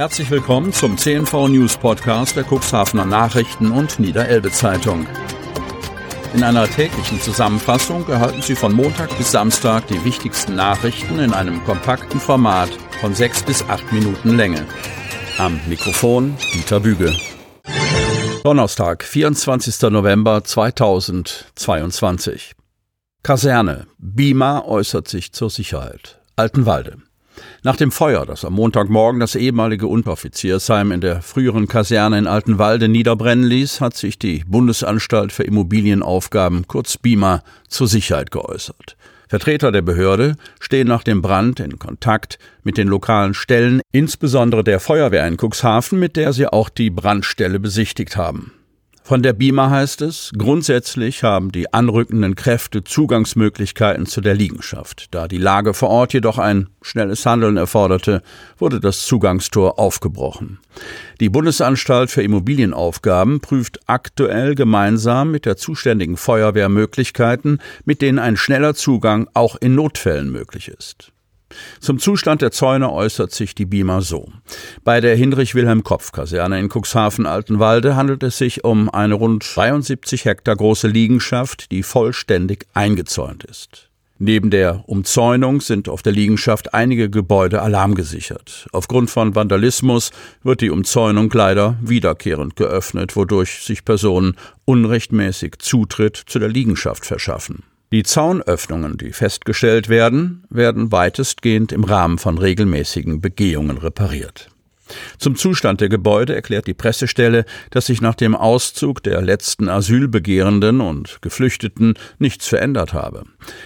Herzlich willkommen zum CNV News Podcast der Cuxhavener Nachrichten und Niederelbe Zeitung. In einer täglichen Zusammenfassung erhalten Sie von Montag bis Samstag die wichtigsten Nachrichten in einem kompakten Format von sechs bis acht Minuten Länge. Am Mikrofon Dieter Büge. Donnerstag, 24. November 2022. Kaserne. Bima äußert sich zur Sicherheit. Altenwalde. Nach dem Feuer, das am Montagmorgen das ehemalige Unteroffiziersheim in der früheren Kaserne in Altenwalde niederbrennen ließ, hat sich die Bundesanstalt für Immobilienaufgaben, kurz BIMA, zur Sicherheit geäußert. Vertreter der Behörde stehen nach dem Brand in Kontakt mit den lokalen Stellen, insbesondere der Feuerwehr in Cuxhaven, mit der sie auch die Brandstelle besichtigt haben. Von der BIMA heißt es, grundsätzlich haben die anrückenden Kräfte Zugangsmöglichkeiten zu der Liegenschaft. Da die Lage vor Ort jedoch ein schnelles Handeln erforderte, wurde das Zugangstor aufgebrochen. Die Bundesanstalt für Immobilienaufgaben prüft aktuell gemeinsam mit der zuständigen Feuerwehr Möglichkeiten, mit denen ein schneller Zugang auch in Notfällen möglich ist. Zum Zustand der Zäune äußert sich die BIMA so. Bei der Hinrich-Wilhelm-Kopf-Kaserne in Cuxhaven-Altenwalde handelt es sich um eine rund 72 Hektar große Liegenschaft, die vollständig eingezäunt ist. Neben der Umzäunung sind auf der Liegenschaft einige Gebäude alarmgesichert. Aufgrund von Vandalismus wird die Umzäunung leider wiederkehrend geöffnet, wodurch sich Personen unrechtmäßig Zutritt zu der Liegenschaft verschaffen. Die Zaunöffnungen, die festgestellt werden, werden weitestgehend im Rahmen von regelmäßigen Begehungen repariert. Zum Zustand der Gebäude erklärt die Pressestelle, dass sich nach dem Auszug der letzten Asylbegehrenden und Geflüchteten nichts verändert habe.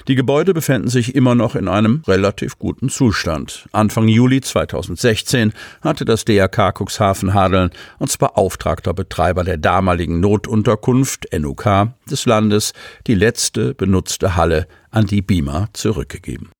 Die Gebäude befänden sich immer noch in einem relativ guten Zustand. Anfang Juli 2016 hatte das DRK Cuxhaven-Hadeln als beauftragter Betreiber der damaligen Notunterkunft NUK des Landes die letzte benutzte Halle an die BIMA zurückgegeben.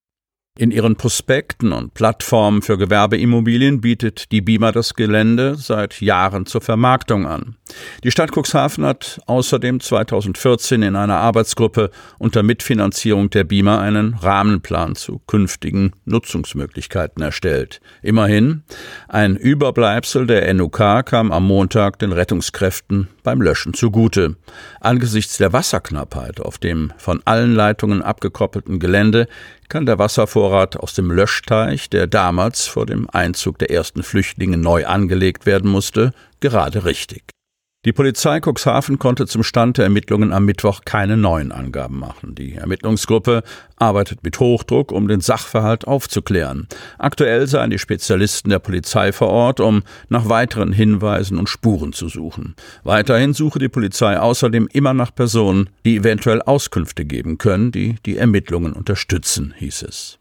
In ihren Prospekten und Plattformen für Gewerbeimmobilien bietet die BIMA das Gelände seit Jahren zur Vermarktung an. Die Stadt Cuxhaven hat außerdem 2014 in einer Arbeitsgruppe unter Mitfinanzierung der BIMA einen Rahmenplan zu künftigen Nutzungsmöglichkeiten erstellt. Immerhin, ein Überbleibsel der NUK kam am Montag den Rettungskräften beim Löschen zugute. Angesichts der Wasserknappheit auf dem von allen Leitungen abgekoppelten Gelände kann der Wasservorrat aus dem Löschteich, der damals vor dem Einzug der ersten Flüchtlinge neu angelegt werden musste, gerade richtig. Die Polizei Cuxhaven konnte zum Stand der Ermittlungen am Mittwoch keine neuen Angaben machen. Die Ermittlungsgruppe arbeitet mit Hochdruck, um den Sachverhalt aufzuklären. Aktuell seien die Spezialisten der Polizei vor Ort, um nach weiteren Hinweisen und Spuren zu suchen. Weiterhin suche die Polizei außerdem immer nach Personen, die eventuell Auskünfte geben können, die die Ermittlungen unterstützen, hieß es.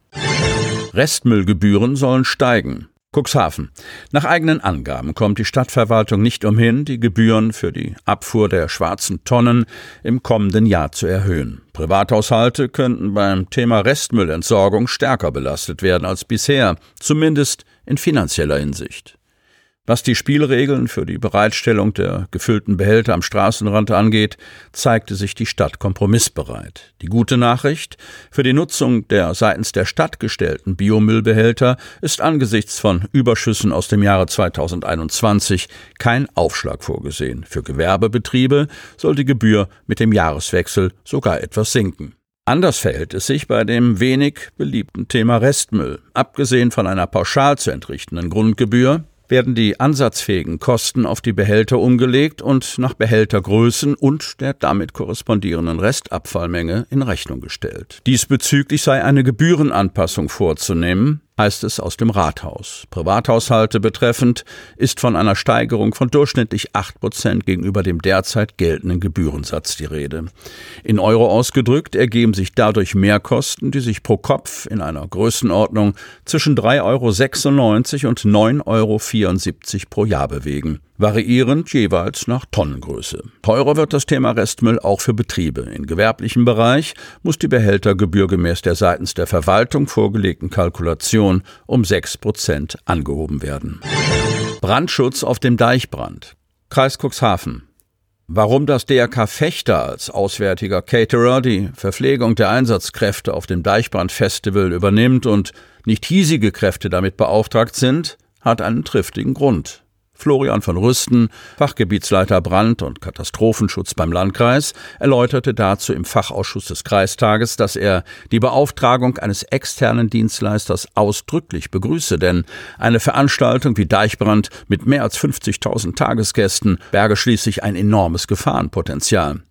Restmüllgebühren sollen steigen. Cuxhaven. Nach eigenen Angaben kommt die Stadtverwaltung nicht umhin, die Gebühren für die Abfuhr der schwarzen Tonnen im kommenden Jahr zu erhöhen. Privathaushalte könnten beim Thema Restmüllentsorgung stärker belastet werden als bisher, zumindest in finanzieller Hinsicht. Was die Spielregeln für die Bereitstellung der gefüllten Behälter am Straßenrand angeht, zeigte sich die Stadt kompromissbereit. Die gute Nachricht, für die Nutzung der seitens der Stadt gestellten Biomüllbehälter ist angesichts von Überschüssen aus dem Jahre 2021 kein Aufschlag vorgesehen. Für Gewerbebetriebe soll die Gebühr mit dem Jahreswechsel sogar etwas sinken. Anders verhält es sich bei dem wenig beliebten Thema Restmüll. Abgesehen von einer pauschal zu entrichtenden Grundgebühr werden die ansatzfähigen Kosten auf die Behälter umgelegt und nach Behältergrößen und der damit korrespondierenden Restabfallmenge in Rechnung gestellt. Diesbezüglich sei eine Gebührenanpassung vorzunehmen, heißt es aus dem Rathaus. Privathaushalte betreffend ist von einer Steigerung von durchschnittlich acht Prozent gegenüber dem derzeit geltenden Gebührensatz die Rede. In Euro ausgedrückt ergeben sich dadurch Mehrkosten, die sich pro Kopf in einer Größenordnung zwischen 3,96 Euro und 9,74 Euro pro Jahr bewegen variierend jeweils nach Tonnengröße. Teurer wird das Thema Restmüll auch für Betriebe. Im gewerblichen Bereich muss die Behältergebühr gemäß der seitens der Verwaltung vorgelegten Kalkulation um 6 Prozent angehoben werden. Brandschutz auf dem Deichbrand. Kreis Cuxhaven. Warum das DRK Fechter als auswärtiger Caterer die Verpflegung der Einsatzkräfte auf dem Deichbrandfestival übernimmt und nicht hiesige Kräfte damit beauftragt sind, hat einen triftigen Grund. Florian von Rüsten, Fachgebietsleiter Brand- und Katastrophenschutz beim Landkreis, erläuterte dazu im Fachausschuss des Kreistages, dass er die Beauftragung eines externen Dienstleisters ausdrücklich begrüße, denn eine Veranstaltung wie Deichbrand mit mehr als 50.000 Tagesgästen berge schließlich ein enormes Gefahrenpotenzial.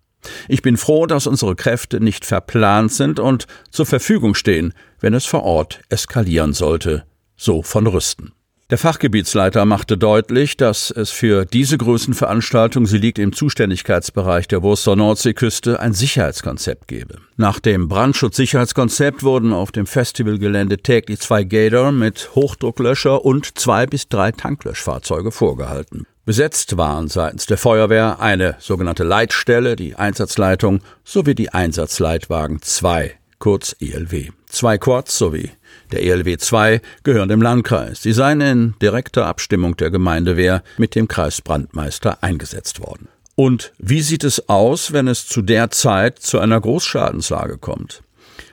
Ich bin froh, dass unsere Kräfte nicht verplant sind und zur Verfügung stehen, wenn es vor Ort eskalieren sollte, so von Rüsten. Der Fachgebietsleiter machte deutlich, dass es für diese Größenveranstaltung, sie liegt im Zuständigkeitsbereich der Wurster Nordseeküste, ein Sicherheitskonzept gebe. Nach dem Brandschutzsicherheitskonzept wurden auf dem Festivalgelände täglich zwei Gator mit Hochdrucklöscher und zwei bis drei Tanklöschfahrzeuge vorgehalten. Besetzt waren seitens der Feuerwehr eine sogenannte Leitstelle, die Einsatzleitung sowie die Einsatzleitwagen 2, kurz ELW. Zwei Quads sowie der ELW 2 gehören dem Landkreis. Sie seien in direkter Abstimmung der Gemeindewehr mit dem Kreisbrandmeister eingesetzt worden. Und wie sieht es aus, wenn es zu der Zeit zu einer Großschadenslage kommt?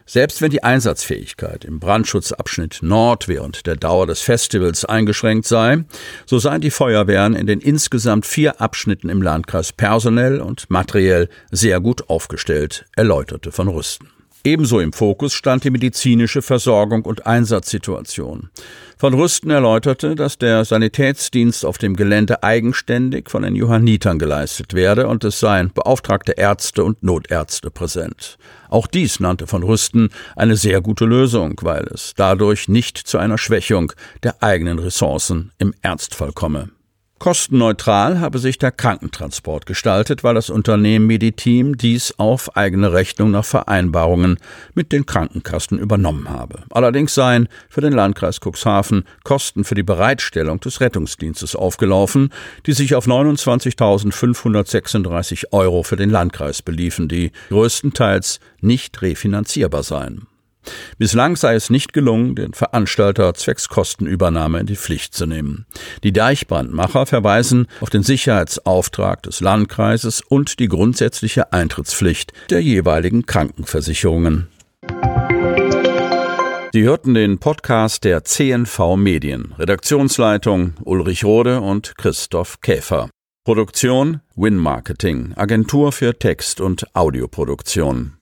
Selbst wenn die Einsatzfähigkeit im Brandschutzabschnitt Nord während der Dauer des Festivals eingeschränkt sei, so seien die Feuerwehren in den insgesamt vier Abschnitten im Landkreis personell und materiell sehr gut aufgestellt, erläuterte von Rüsten. Ebenso im Fokus stand die medizinische Versorgung und Einsatzsituation. Von Rüsten erläuterte, dass der Sanitätsdienst auf dem Gelände eigenständig von den Johannitern geleistet werde und es seien beauftragte Ärzte und Notärzte präsent. Auch dies nannte von Rüsten eine sehr gute Lösung, weil es dadurch nicht zu einer Schwächung der eigenen Ressourcen im Ernstfall komme. Kostenneutral habe sich der Krankentransport gestaltet, weil das Unternehmen Mediteam dies auf eigene Rechnung nach Vereinbarungen mit den Krankenkassen übernommen habe. Allerdings seien für den Landkreis Cuxhaven Kosten für die Bereitstellung des Rettungsdienstes aufgelaufen, die sich auf 29.536 Euro für den Landkreis beliefen, die größtenteils nicht refinanzierbar seien. Bislang sei es nicht gelungen, den Veranstalter zwecks Kostenübernahme in die Pflicht zu nehmen. Die Deichbrandmacher verweisen auf den Sicherheitsauftrag des Landkreises und die grundsätzliche Eintrittspflicht der jeweiligen Krankenversicherungen. Sie hörten den Podcast der CNV Medien. Redaktionsleitung Ulrich Rode und Christoph Käfer. Produktion Win Marketing, Agentur für Text- und Audioproduktion.